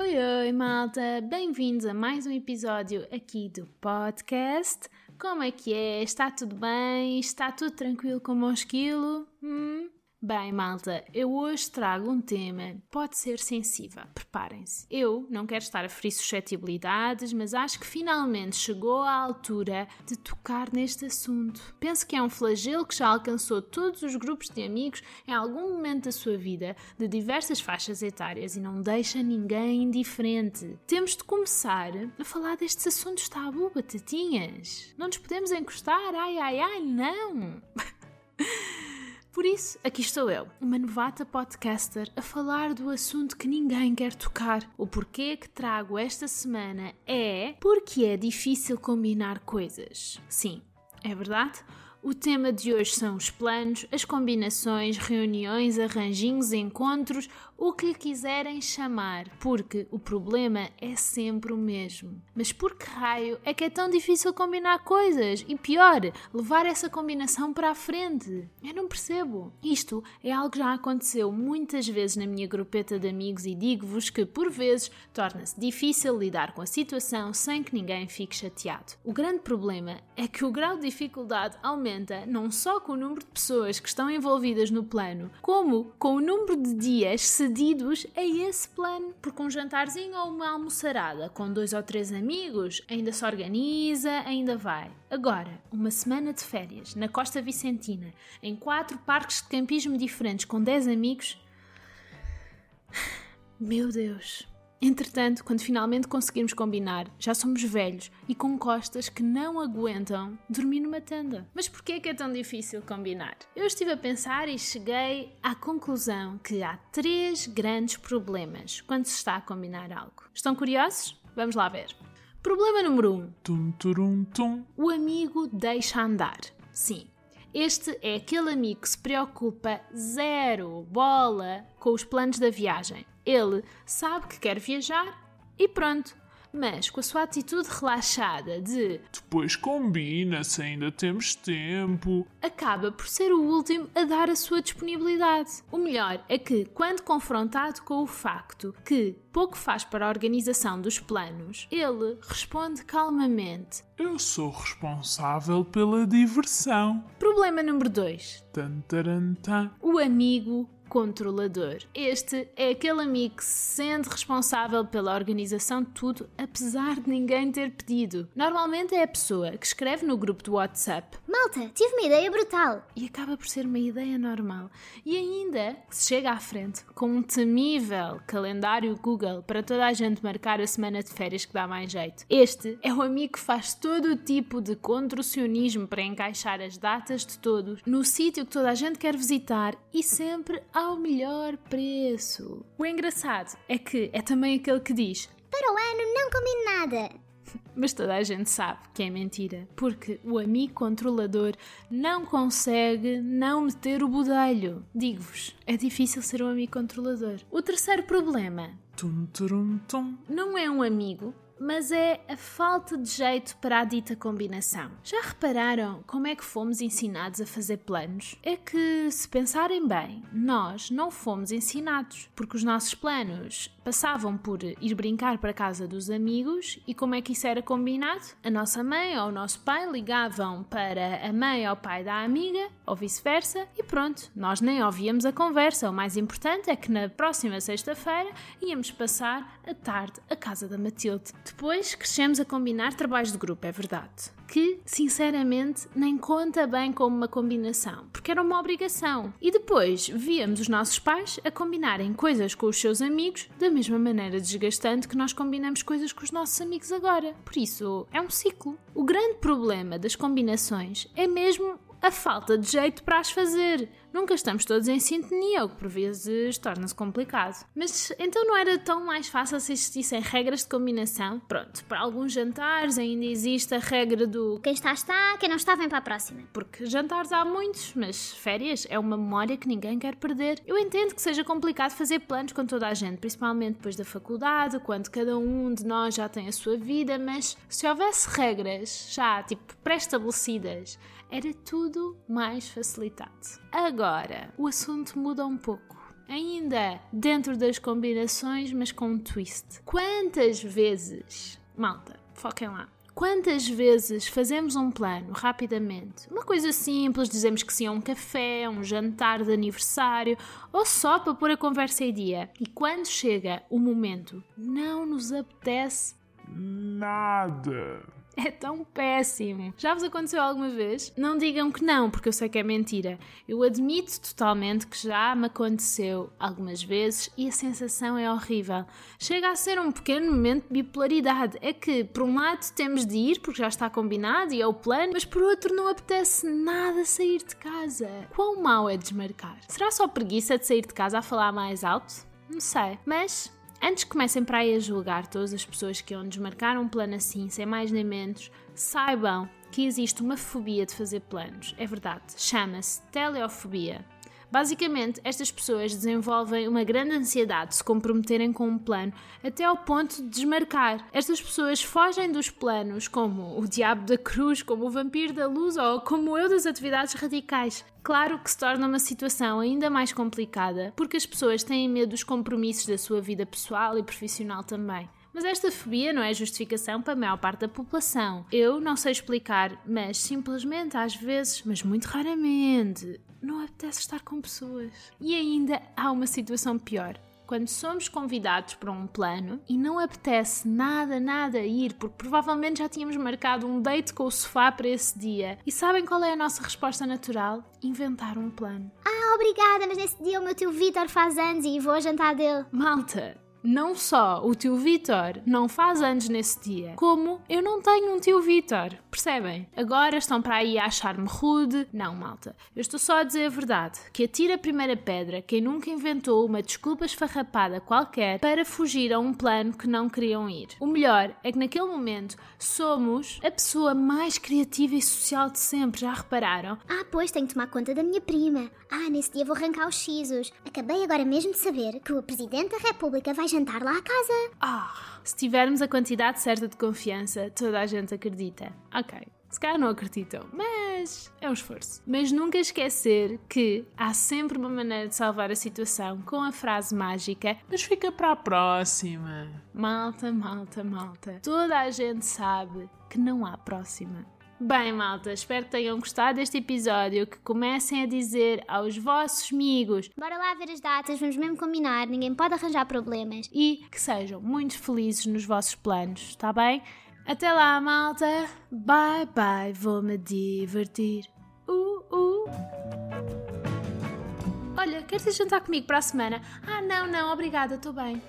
Oi, oi, malta! Bem-vindos a mais um episódio aqui do podcast. Como é que é? Está tudo bem? Está tudo tranquilo como um esquilo? Hum? Bem, malta, eu hoje trago um tema pode ser sensível. Preparem-se. Eu não quero estar a ferir suscetibilidades, mas acho que finalmente chegou a altura de tocar neste assunto. Penso que é um flagelo que já alcançou todos os grupos de amigos em algum momento da sua vida, de diversas faixas etárias, e não deixa ninguém indiferente. Temos de começar a falar destes assuntos tabu, batatinhas. Não nos podemos encostar, ai ai ai, não! Por isso, aqui estou eu, uma novata podcaster, a falar do assunto que ninguém quer tocar. O porquê que trago esta semana é porque é difícil combinar coisas. Sim, é verdade? O tema de hoje são os planos, as combinações, reuniões, arranjinhos, encontros, o que lhe quiserem chamar, porque o problema é sempre o mesmo. Mas por que raio é que é tão difícil combinar coisas? E pior, levar essa combinação para a frente? Eu não percebo. Isto é algo que já aconteceu muitas vezes na minha grupeta de amigos e digo-vos que, por vezes, torna-se difícil lidar com a situação sem que ninguém fique chateado. O grande problema é que o grau de dificuldade aumenta não só com o número de pessoas que estão envolvidas no plano, como com o número de dias cedidos a esse plano. Porque um jantarzinho ou uma almoçarada com dois ou três amigos ainda se organiza, ainda vai. Agora, uma semana de férias na Costa Vicentina, em quatro parques de campismo diferentes com dez amigos. Meu Deus! Entretanto, quando finalmente conseguirmos combinar, já somos velhos e com costas que não aguentam dormir numa tenda. Mas porquê é que é tão difícil combinar? Eu estive a pensar e cheguei à conclusão que há três grandes problemas quando se está a combinar algo. Estão curiosos? Vamos lá ver. Problema número 1. Um. Tum, turum, tum. O amigo deixa andar. Sim, este é aquele amigo que se preocupa zero bola com os planos da viagem. Ele sabe que quer viajar e pronto. Mas com a sua atitude relaxada de Depois combina-se, ainda temos tempo. acaba por ser o último a dar a sua disponibilidade. O melhor é que, quando confrontado com o facto que pouco faz para a organização dos planos, ele responde calmamente. Eu sou responsável pela diversão. Problema número 2. Tan, taran, tan. O amigo controlador. Este é aquele amigo que se sente responsável pela organização de tudo, apesar de ninguém ter pedido. Normalmente é a pessoa que escreve no grupo do WhatsApp Malta, tive uma ideia brutal. e acaba por ser uma ideia normal. E ainda que se chega à frente com um temível calendário Google para toda a gente marcar a semana de férias que dá mais jeito. Este é o amigo que faz todo o tipo de contorcionismo para encaixar as datas de todos no sítio que toda a gente quer visitar e sempre ao melhor preço. O engraçado é que é também aquele que diz Para o ano não combino nada. mas toda a gente sabe que é mentira, porque o amigo controlador não consegue não meter o budelho. Digo-vos, é difícil ser um amigo controlador. O terceiro problema Tum, turum, tum. não é um amigo, mas é a falta de jeito para a dita combinação. Já repararam como é que fomos ensinados a fazer planos? É que, se pensarem bem, nós não fomos ensinados, porque os nossos planos passavam por ir brincar para a casa dos amigos e como é que isso era combinado? A nossa mãe ou o nosso pai ligavam para a mãe ou pai da amiga, ou vice-versa, e pronto, nós nem ouvíamos a conversa. O mais importante é que na próxima sexta-feira íamos passar a tarde à casa da Matilde. Depois crescemos a combinar trabalhos de grupo, é verdade. Que, sinceramente, nem conta bem como uma combinação, porque era uma obrigação. E depois víamos os nossos pais a combinarem coisas com os seus amigos da mesma maneira desgastante que nós combinamos coisas com os nossos amigos agora. Por isso, é um ciclo. O grande problema das combinações é mesmo a falta de jeito para as fazer. Nunca estamos todos em sintonia, o que por vezes torna-se complicado. Mas então não era tão mais fácil se existissem regras de combinação? Pronto, para alguns jantares ainda existe a regra do Quem está, está. Quem não está, vem para a próxima. porque jantares há muitos, mas férias é uma memória que ninguém quer perder. Eu entendo que seja complicado fazer planos com toda a gente, principalmente depois da faculdade, quando cada um de nós já tem a sua vida, mas se houvesse regras já, tipo, pré-estabelecidas, era tudo mais facilitado. Agora, o assunto muda um pouco. Ainda dentro das combinações, mas com um twist. Quantas vezes, malta, foquem lá. Quantas vezes fazemos um plano rapidamente? Uma coisa simples, dizemos que sim a um café, um jantar de aniversário ou só para pôr a conversa em dia. E quando chega o momento, não nos apetece Nada. é tão péssimo. Já vos aconteceu alguma vez? Não digam que não, porque eu sei que é mentira. Eu admito totalmente que já me aconteceu algumas vezes e a sensação é horrível. Chega a ser um pequeno momento de bipolaridade. É que, por um lado, temos de ir porque já está combinado e é o plano, mas por outro, não apetece nada sair de casa. Quão mau é desmarcar? Será só preguiça de sair de casa a falar mais alto? Não sei. Mas Antes que comecem para aí a julgar todas as pessoas que iam desmarcar um plano assim, sem mais nem menos, saibam que existe uma fobia de fazer planos. É verdade, chama-se teleofobia. Basicamente, estas pessoas desenvolvem uma grande ansiedade de se comprometerem com um plano até ao ponto de desmarcar. Estas pessoas fogem dos planos como o diabo da cruz, como o vampiro da luz ou como eu das atividades radicais. Claro que se torna uma situação ainda mais complicada porque as pessoas têm medo dos compromissos da sua vida pessoal e profissional também. Mas esta fobia não é justificação para a maior parte da população. Eu não sei explicar, mas simplesmente às vezes, mas muito raramente, não apetece estar com pessoas. E ainda há uma situação pior. Quando somos convidados para um plano e não apetece nada, nada ir, porque provavelmente já tínhamos marcado um date com o sofá para esse dia. E sabem qual é a nossa resposta natural? Inventar um plano. Ah, obrigada, mas nesse dia o meu tio Vitor faz anos e vou ao jantar dele. Malta, não só o tio Vitor não faz anos nesse dia, como eu não tenho um tio Vitor. Percebem? Agora estão para aí a achar-me rude. Não, malta. Eu estou só a dizer a verdade. Que atira a primeira pedra quem nunca inventou uma desculpa esfarrapada qualquer para fugir a um plano que não queriam ir. O melhor é que naquele momento somos a pessoa mais criativa e social de sempre. Já repararam? Ah, pois tenho que tomar conta da minha prima. Ah, nesse dia vou arrancar os sisos. Acabei agora mesmo de saber que o Presidente da República vai jantar lá à casa. Ah, se tivermos a quantidade certa de confiança, toda a gente acredita. Ok. Se calhar não acreditam, mas é um esforço. Mas nunca esquecer que há sempre uma maneira de salvar a situação com a frase mágica: Mas fica para a próxima. Malta, malta, malta. Toda a gente sabe que não há próxima. Bem, malta, espero que tenham gostado deste episódio, que comecem a dizer aos vossos amigos Bora lá ver as datas, vamos mesmo combinar, ninguém pode arranjar problemas. e que sejam muito felizes nos vossos planos, está bem? Até lá, malta! Bye bye, vou-me divertir. Uh, uh. Olha, queres ir jantar comigo para a semana? Ah, não, não, obrigada, estou bem.